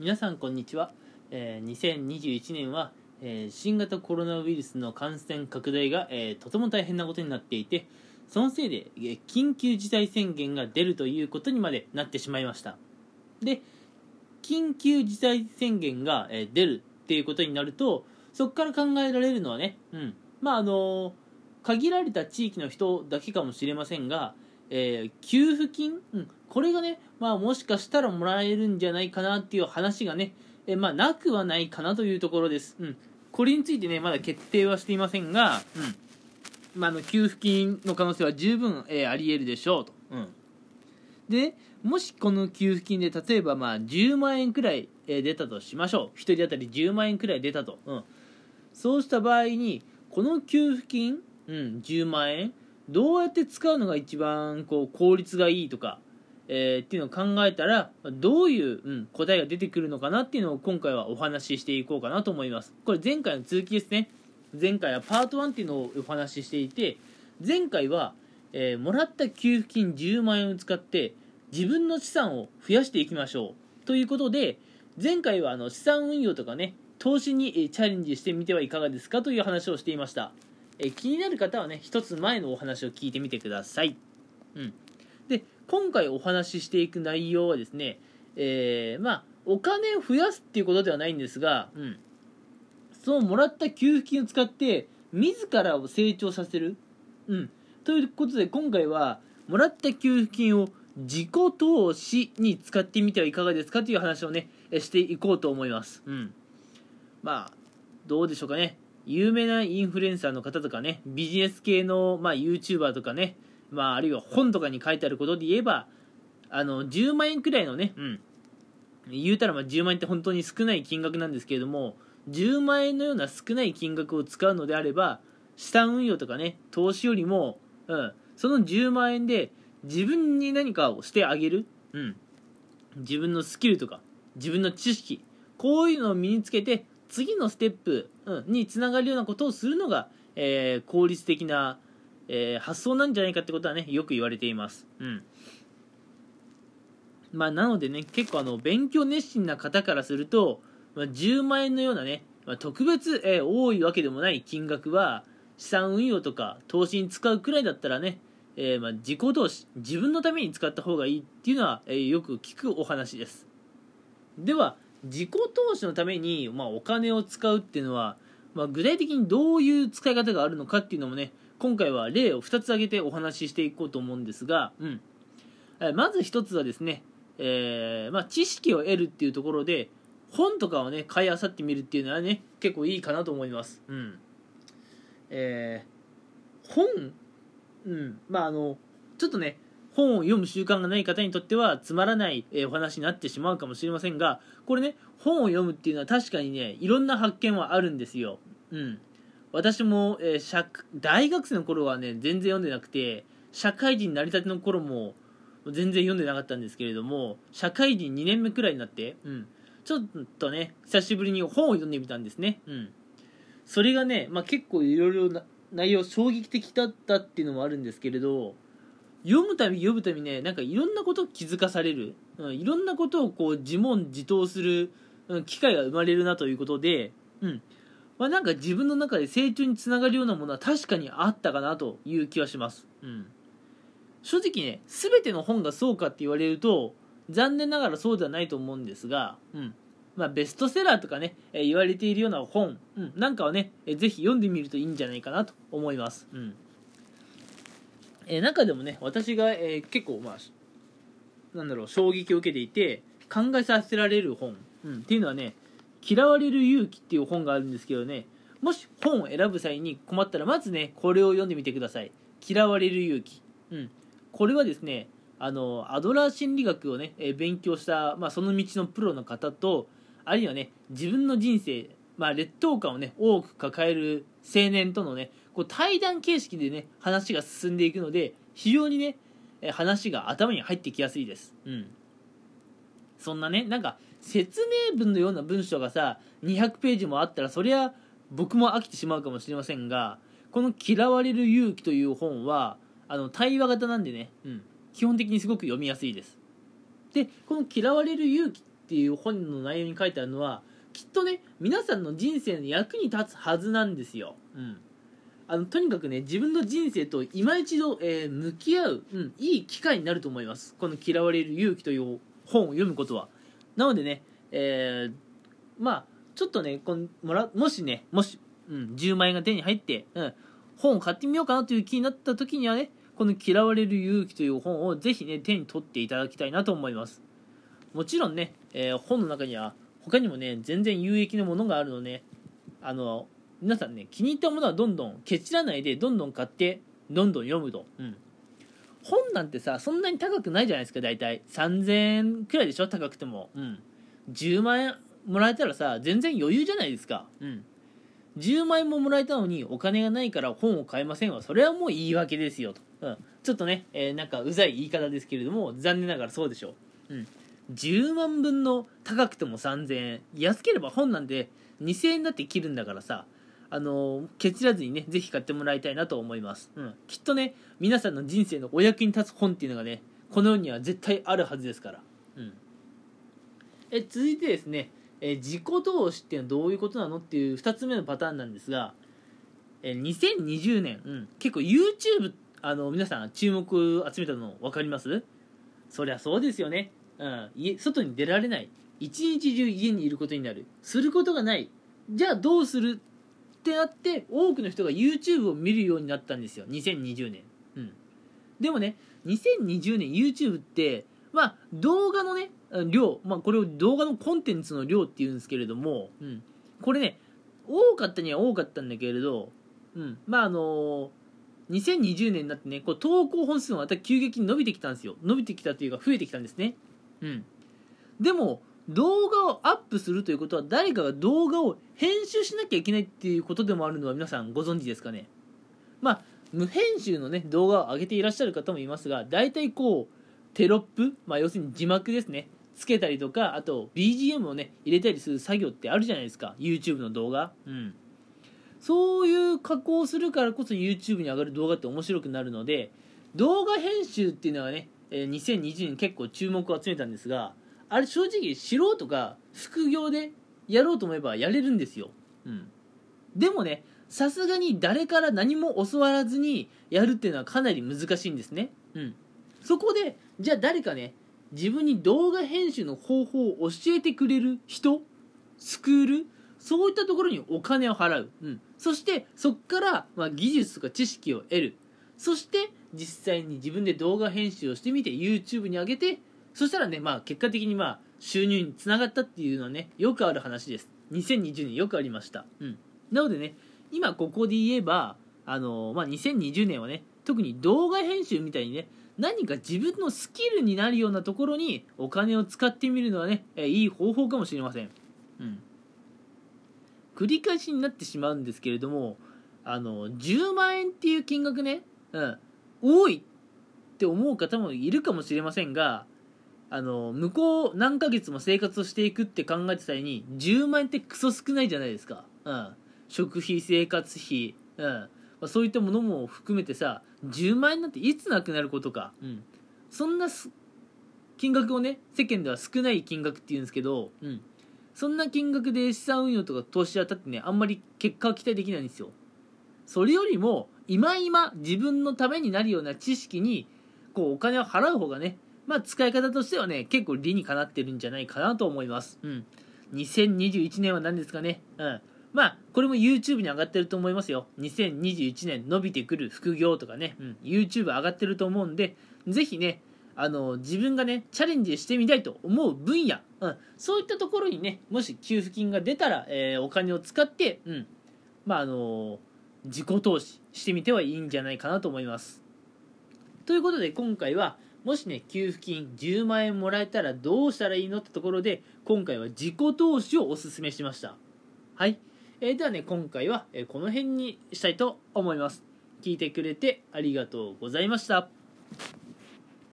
皆さんこんにちは、えー2021年は、えー新型コロナウイルスの感染拡大が、えーとても大変なことになっていてそのせいで、えー緊急事態宣言が出るということにまでなってしまいました。で緊急事態宣言が、えー出るっていうことになるとそこから考えられるのはね、うん、まああの限られた地域の人だけかもしれませんが、えー給付金、うん、これがね、まあ、もしかしたらもらえるんじゃないかなっていう話がね、えーまあ、なくはないかなというところです、うん、これについてねまだ決定はしていませんが、うん。まあ、あの給付金の可能性は十分、えーあり得るでしょうと、うん、でもしこの給付金で例えばまあ10万円くらいえー出たとしましょう。1人当たり10万円くらい出たと、うん、そうした場合にこの給付金、うん、10万円どうやって使うのが一番こう効率がいいとか、えーっていうのを考えたらどういう、うん、答えが出てくるのかなっていうのを今回はお話ししていこうかなと思います。これ前回の続きですね。前回はパート1っていうのをお話ししていて前回は、えーもらった給付金10万円を使って自分の資産を増やしていきましょう。ということで前回はあの資産運用とかね投資にチャレンジしてみてはいかがですか？という話をしていました。え気になる方はね一つ前のお話を聞いてみてください、うん、今回お話ししていく内容はですね、えーまあお金を増やすっていうことではないんですが、うん、そのもらった給付金を使って自らを成長させる、うん、ということで今回はもらった給付金を自己投資に使ってみてはいかがですかという話をねえしていこうと思います、うん、まあどうでしょうかね。有名なインフルエンサーの方とかねビジネス系の、まあ、YouTuber とかね、まあ、あるいは本とかに書いてあることで言えばあの10万円くらいのね、うん、言うたらまあ10万円って本当に少ない金額なんですけれども10万円のような少ない金額を使うのであれば資産運用とかね投資よりも、うん、その10万円で自分に何かをしてあげる、うん、自分のスキルとか自分の知識こういうのを身につけて次のステップ、うん、につながるようなことをするのが、えー効率的な、えー発想なんじゃないかってことはねよく言われています、うん。まあ、なのでね結構あの勉強熱心な方からすると、まあ、10万円のようなね、まあ、特別、えー多いわけでもない金額は資産運用とか投資に使うくらいだったらね、えーまあ、自己投資自分のために使った方がいいっていうのは、えーよく聞くお話です。では自己投資のために、まあ、お金を使うっていうのは、まあ、具体的にどういう使い方があるのかっていうのもね今回は例を2つ挙げてお話ししていこうと思うんですが、うん、えーまず1つはですね、えーまあ、知識を得るっていうところで本とかをね買い漁ってみるっていうのはね結構いいかなと思います、うん。えー本うん。まああのちょっとね本を読む習慣がない方にとってはつまらないえーお話になってしまうかもしれませんがこれね本を読むっていうのは確かにねいろんな発見はあるんですよ、うん、私も、えー大学生の頃はね全然読んでなくて社会人になりたての頃も全然読んでなかったんですけれども社会人2年目くらいになって、うん、ちょっとね久しぶりに本を読んでみたんですね、うん、それがね、まあ、結構いろいろ内容衝撃的だったっていうのもあるんですけれど読むたび読むたびねなんかいろんなことを気づかされる、うん、いろんなことをこう自問自答する、うん、機会が生まれるなということで、うん。まあ、なんか自分の中で成長につながるようなものは確かにあったかなという気はします、うん、正直ね全ての本がそうかって言われると残念ながらそうではないと思うんですが、うん。まあ、ベストセラーとかね、えー言われているような本、うん、なんかはね、えーぜひ読んでみるといいんじゃないかなと思います、うん。えー中でもね私が、えー結構まあなんだろう衝撃を受けていて考えさせられる本、うん、っていうのはね「嫌われる勇気」っていう本があるんですけどね。もし本を選ぶ際に困ったらまずねこれを読んでみてください「嫌われる勇気」うん、これはですねあのアドラー心理学をね、え勉強した、まあ、その道のプロの方とあるいはね自分の人生、まあ、劣等感をね多く抱える青年とのねこう対談形式でね話が進んでいくので非常にね話が頭に入ってきやすいです。うん。そんなねなんか説明文のような文章がさ200ページもあったらそりゃ僕も飽きてしまうかもしれませんがこの「嫌われる勇気」という本はあの対話型なんでね、うん、基本的にすごく読みやすいです。でこの「嫌われる勇気」っていう本の内容に書いてあるのはきっとね皆さんの人生の役に立つはずなんですよ、うん、あのとにかくね自分の人生と今一度、えー、向き合う、うん、いい機会になると思います。この「嫌われる勇気」という本を読むことは。なのでね、えー、まあちょっとねこのもらもしねもし、うん、10万円が手に入って、うん、本を買ってみようかなという気になった時にはねこの「嫌われる勇気」という本をぜひね手に取っていただきたいなと思います。もちろんね、えー、本の中には他にもね全然有益なものがあるので、ね、あの皆さんね気に入ったものはどんどんケチらないでどんどん買ってどんどん読むと、うん、本なんてさそんなに高くないじゃないですか大体。3000円くらいでしょ高くても、うん、10万円もらえたらさ全然余裕じゃないですか、うん、10万円ももらえたのにお金がないから本を買えませんわ。それはもう言い訳ですよ。と、うん、ちょっとね、えー、なんかうざい言い方ですけれども残念ながらそうでしょう、うん、10万分の高くても3000円。安ければ本なんで2000円だって切るんだからさあのケチらずにねぜひ買ってもらいたいなと思います、うん、きっとね皆さんの人生のお役に立つ本っていうのがねこの世には絶対あるはずですから、うん、え続いてですねえ自己投資っていうのはどういうことなのっていう2つ目のパターンなんですが、え2020年、うん、結構 YouTube あの皆さん注目集めたの分かります？そりゃそうですよね、うん、家外に出られない。一日中家にいることになる。することがない。じゃあどうする？ってなって多くの人が YouTube を見るようになったんですよ。2020年、うん、でもね2020年 YouTube ってまあ動画のね量、まあ、これを動画のコンテンツの量っていうんですけれども、うん、これね多かったには多かったんだけれど、うん、まああのー、2020年になってねこう投稿本数がまた急激に伸びてきたんですよ。伸びてきたというか増えてきたんですね、うん、でも動画をアップするということは誰かが動画を編集しなきゃいけないっていうことでもあるのは皆さんご存知ですかね？まあ無編集のね動画を上げていらっしゃる方もいますが大体こうテロップ、まあ、要するに字幕ですね。つけたりとかあと BGM をね入れたりする作業ってあるじゃないですか。YouTube の動画。うん。そういう加工をするからこそ YouTube に上がる動画って面白くなるので動画編集っていうのはね2020年結構注目を集めたんですがあれ正直素人が副業でやろうと思えばやれるんですよ、うん、でもねさすがに誰から何も教わらずにやるっていうのはかなり難しいんですね、うん、そこでじゃあ誰かね自分に動画編集の方法を教えてくれる人スクールそういったところにお金を払う、うん、そしてそこから、まあ、技術とか知識を得る。そして実際に自分で動画編集をしてみて YouTube に上げてそしたらね、まあ、結果的にまあ収入につながったっていうのはねよくある話です2020年よくありました、うん、なのでね今ここで言えばあの、まあ、2020年はね特に動画編集みたいにね何か自分のスキルになるようなところにお金を使ってみるのはね、えいい方法かもしれません。うん。繰り返しになってしまうんですけれども、あの、10万円っていう金額ね、うん、多いって思う方もいるかもしれませんが、あの、向こう何ヶ月も生活をしていくって考えてた際に、10万円ってクソ少ないじゃないですか。うん。食費、生活費、うん。まあ、そういったものも含めてさ10万円なんていつなくなることか、うん、そんな金額をね世間では少ない金額っていうんですけど、うん、そんな金額で資産運用とか投資当たってねあんまり結果は期待できないんですよそれよりも今今自分のためになるような知識にこうお金を払う方がねまあ使い方としてはね結構理にかなってるんじゃないかなと思います。うん。2021年は何ですかね。うん。まあ、これも YouTube に上がってると思いますよ。2021年伸びてくる副業とかね、うん、YouTube 上がってると思うんで、ぜひね、あの、自分がね、チャレンジしてみたいと思う分野、うん、そういったところにね、もし給付金が出たら、えー、お金を使って、うん、まあ、あの自己投資してみてはいいんじゃないかなと思います。ということで、今回は、もしね、給付金10万円もらえたらどうしたらいいのってところで、今回は自己投資をおすすめしました。はい。えー、ではね今回は、この辺にしたいと思います聞いてくれてありがとうございました